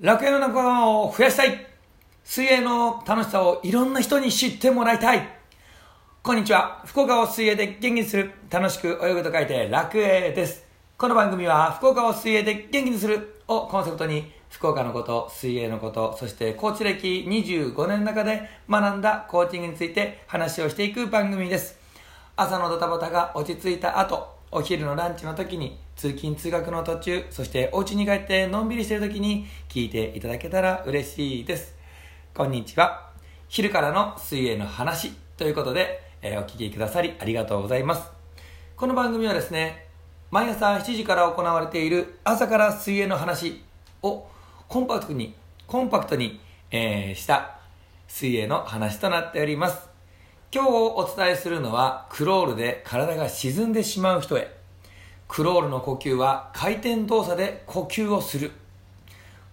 楽園の仲間を増やしたい水泳の楽しさをいろんな人に知ってもらいたいこんにちは。福岡を水泳で元気にする、楽しく泳ぐと書いて楽泳です。この番組は福岡を水泳で元気にするをコンセプトに福岡のこと、水泳のこと、そしてコーチ歴25年の中で学んだコーチングについて話をしていく番組です。朝のドタバタが落ち着いた後、お昼のランチの時に通勤通学の途中、そしてお家に帰ってのんびりしてる時に聞いていただけたら嬉しいです。こんにちは。昼からの水泳の話ということで、えー、お聞きくださりありがとうございます。この番組はですね、毎朝7時から行われている朝から水泳の話をコンパクトに、コンパクトに、えー、した水泳の話となっております。今日お伝えするのはクロールで体が沈んでしまう人へクロールの呼吸は回転動作で呼吸をする。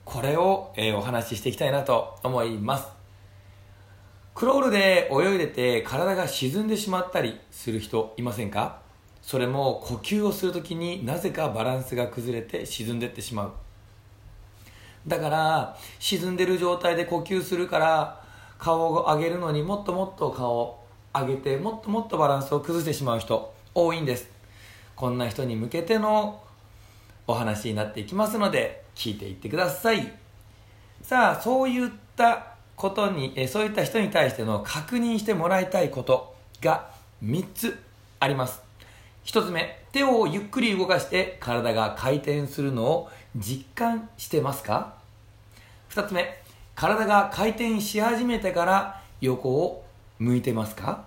これを、えー、お話ししていきたいなと思います。クロールで泳いでて体が沈んでしまったりする人いませんか？それも呼吸をするときになぜかバランスが崩れて沈んでってしまう。だから沈んでる状態で呼吸するから顔を上げるのにもっともっと顔上げてもっともっとバランスを崩してしまう人多いんです。こんな人に向けてのお話になっていきますので聞いていってください。さあそういったことにえそういった人に対しての確認してもらいたいことが3つあります。1つ目手をゆっくり動かして体が回転するのを実感してますか？2つ目体が回転し始めてから横を向いてますか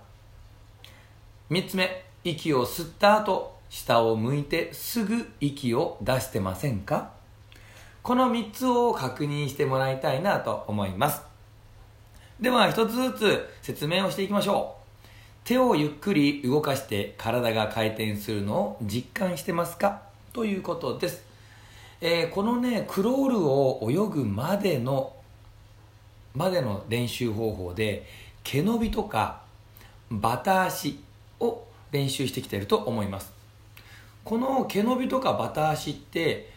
？3つ目息を吸った後下を向いてすぐ息を出してませんか？この3つを確認してもらいたいなと思います。では1つずつ説明をしていきましょう。手をゆっくり動かして体が回転するのを実感してますか？ということです、えー、このねクロールを泳ぐまでのまでの練習方法で毛伸びとかバタ足を練習してきていると思います。この毛伸びとかバタ足って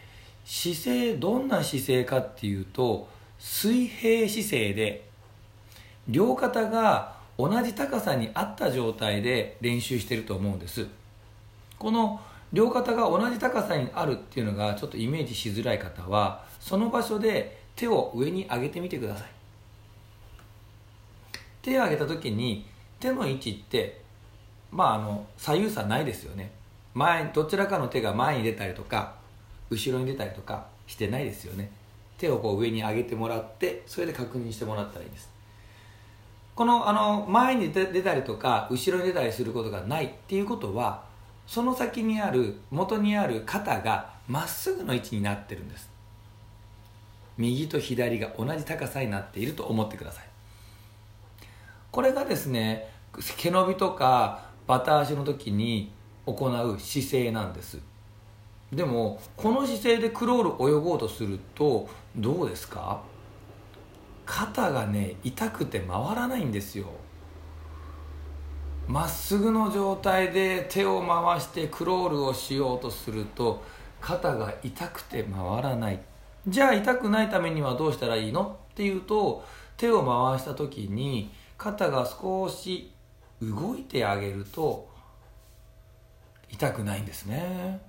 姿勢どんな姿勢かっていうと水平姿勢で両肩が同じ高さにあった状態で練習してると思うんです。この両肩が同じ高さにあるっていうのがちょっとイメージしづらい方はその場所で手を上に上げてみてください。手を上げた時に手の位置ってまああの左右差ないですよね。前どちらかの手が前に出たりとか後ろに出たりとかしてないですよね。手をこう上に上げてもらってそれで確認してもらったらいいです。このあの前に出たりとか後ろに出たりすることがないっていうことはその先にある元にある肩がまっすぐの位置になってるんです。右と左が同じ高さになっていると思ってください。これがですね毛伸びとかバタ足の時に行う姿勢なんです。でもこの姿勢でクロール泳ごうとするとどうですか？肩がね痛くて回らないんですよ。まっすぐの状態で手を回してクロールをしようとすると肩が痛くて回らない。じゃあ痛くないためにはどうしたらいいの？っていうと手を回した時に肩が少し動いてあげると痛くないんですね。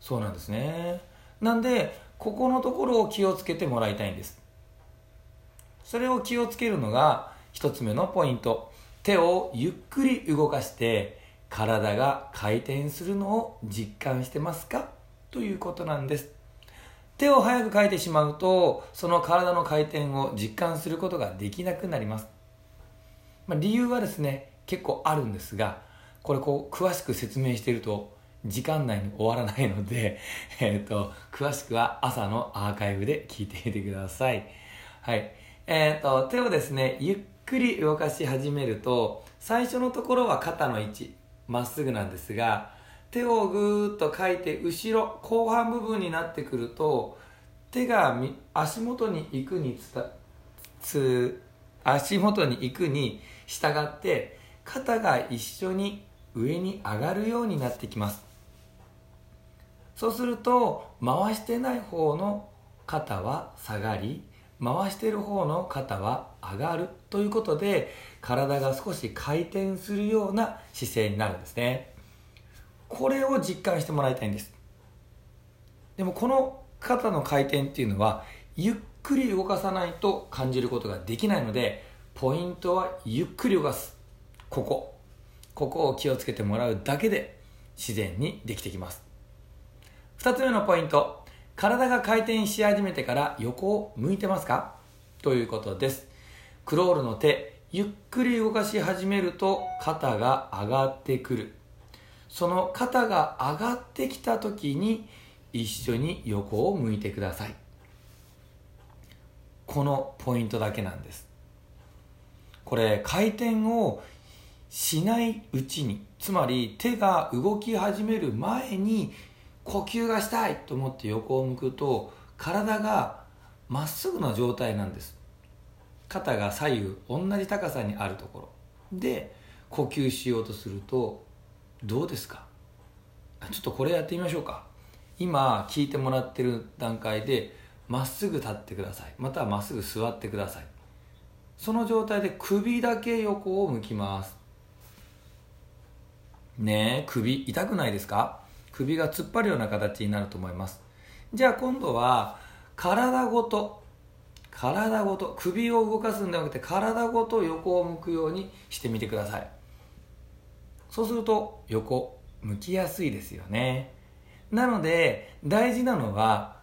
そうなんですね。なんでここのところを気をつけてもらいたいんです。それを気をつけるのが一つ目のポイント。手をゆっくり動かして体が回転するのを実感してますか？ということなんです。手を早く書いてしまうとその体の回転を実感することができなくなります、まあ、理由はですね結構あるんですがこれこう詳しく説明していると時間内に終わらないので、えっ、ー、と、詳しくは朝のアーカイブで聞いてみてください。はい。えっ、ー、と、手をですね、ゆっくり動かし始めると、最初のところは肩の位置、まっすぐなんですが、手をぐーっと書いて、後ろ、後半部分になってくると、手が足元に行くに、つ、足元に行くに従って、肩が一緒に上に上がるようになってきます。そうすると回してない方の肩は下がり回してる方の肩は上がるということで体が少し回転するような姿勢になるんですね。これを実感してもらいたいんです。でもこの肩の回転っていうのはゆっくり動かさないと感じることができないのでポイントはゆっくり動かす。ここ。ここを気をつけてもらうだけで自然にできてきます。2つ目のポイント。体が回転し始めてから横を向いてますか？ということです。クロールの手。ゆっくり動かし始めると肩が上がってくる。その肩が上がってきた時に一緒に横を向いてください。このポイントだけなんです。これ回転をしないうちにつまり手が動き始める前に呼吸がしたいと思って横を向くと体がまっすぐな状態なんです。肩が左右同じ高さにあるところ。で呼吸しようとするとどうですか？ちょっとこれやってみましょうか。今聞いてもらってる段階でまっすぐ立ってください。またはまっすぐ座ってください。その状態で首だけ横を向きます。ねえ首痛くないですか？首が突っ張るような形になると思います。じゃあ今度は体ごと体ごと首を動かすんではなくて体ごと横を向くようにしてみてください。そうすると横向きやすいですよね。なので大事なのは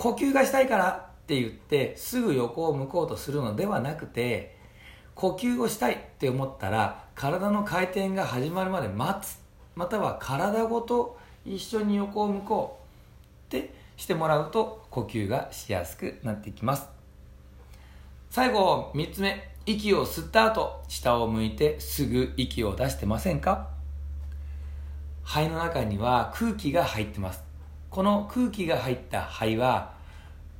呼吸がしたいからって言ってすぐ横を向こうとするのではなくて呼吸をしたいって思ったら体の回転が始まるまで待つ。または体ごと一緒に横を向こうってしてもらうと呼吸がしやすくなっていきます。最後3つ目。息を吸った後下を向いてすぐ息を出してませんか？肺の中には空気が入ってます。この空気が入った肺は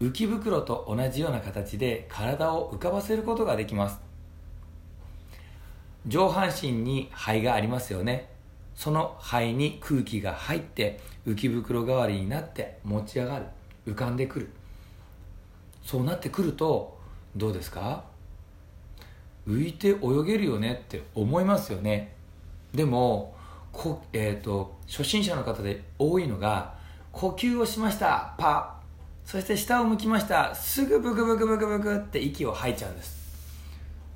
浮き袋と同じような形で体を浮かばせることができます。上半身に肺がありますよね。その肺に空気が入って浮き袋代わりになって持ち上がる浮かんでくる。そうなってくるとどうですか？浮いて泳げるよねって思いますよね。でもこ、えーと、初心者の方で多いのが呼吸をしました。パ。そして下を向きました。すぐブクブクブクブクって息を吐いちゃうんです。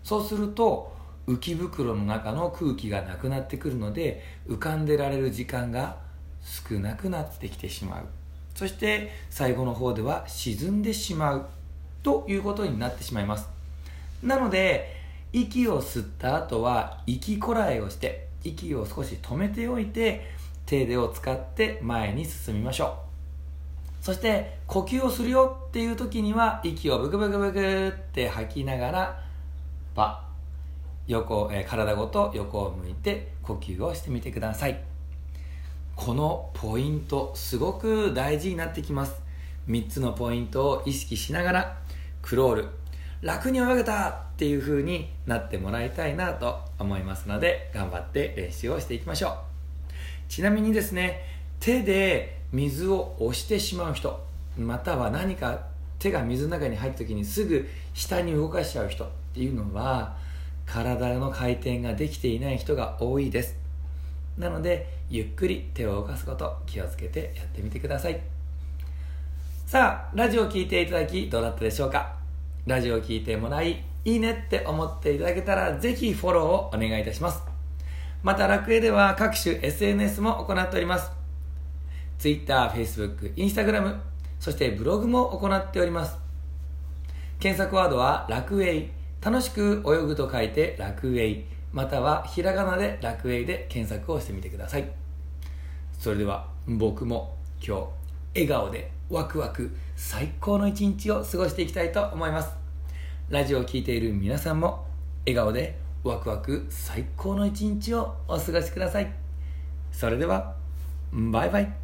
そうすると浮き袋の中の空気がなくなってくるので浮かんでられる時間が少なくなってきてしまう。そして最後の方では沈んでしまう。ということになってしまいます。なので息を吸った後は息こらえをして息を少し止めておいて手でを使って前に進みましょう。そして呼吸をするよっていう時には息をブクブクブクって吐きながらパ横、え、体ごと横を向いて呼吸をしてみてください。このポイントすごく大事になってきます。3つのポイントを意識しながらクロール楽に泳げたっていう風になってもらいたいなと思いますので頑張って練習をしていきましょう。ちなみにですね手で水を押してしまう人または何か手が水の中に入った時にすぐ下に動かしちゃう人っていうのは体の回転ができていない人が多いです。なのでゆっくり手を動かすこと気をつけてやってみてください。さあラジオを聴いていただきどうだったでしょうか？ラジオを聴いてもらいいいねって思っていただけたらぜひフォローをお願いいたします。また楽園では各種 SNS も行っております。Twitter、Facebook、Instagram そしてブログも行っております。検索ワードは楽園楽しく泳ぐと書いて楽栄またはひらがなで楽栄で検索をしてみてください。それでは僕も今日笑顔でワクワク最高の一日を過ごしていきたいと思います。ラジオを聴いている皆さんも笑顔でワクワク最高の一日をお過ごしください。それではバイバイ。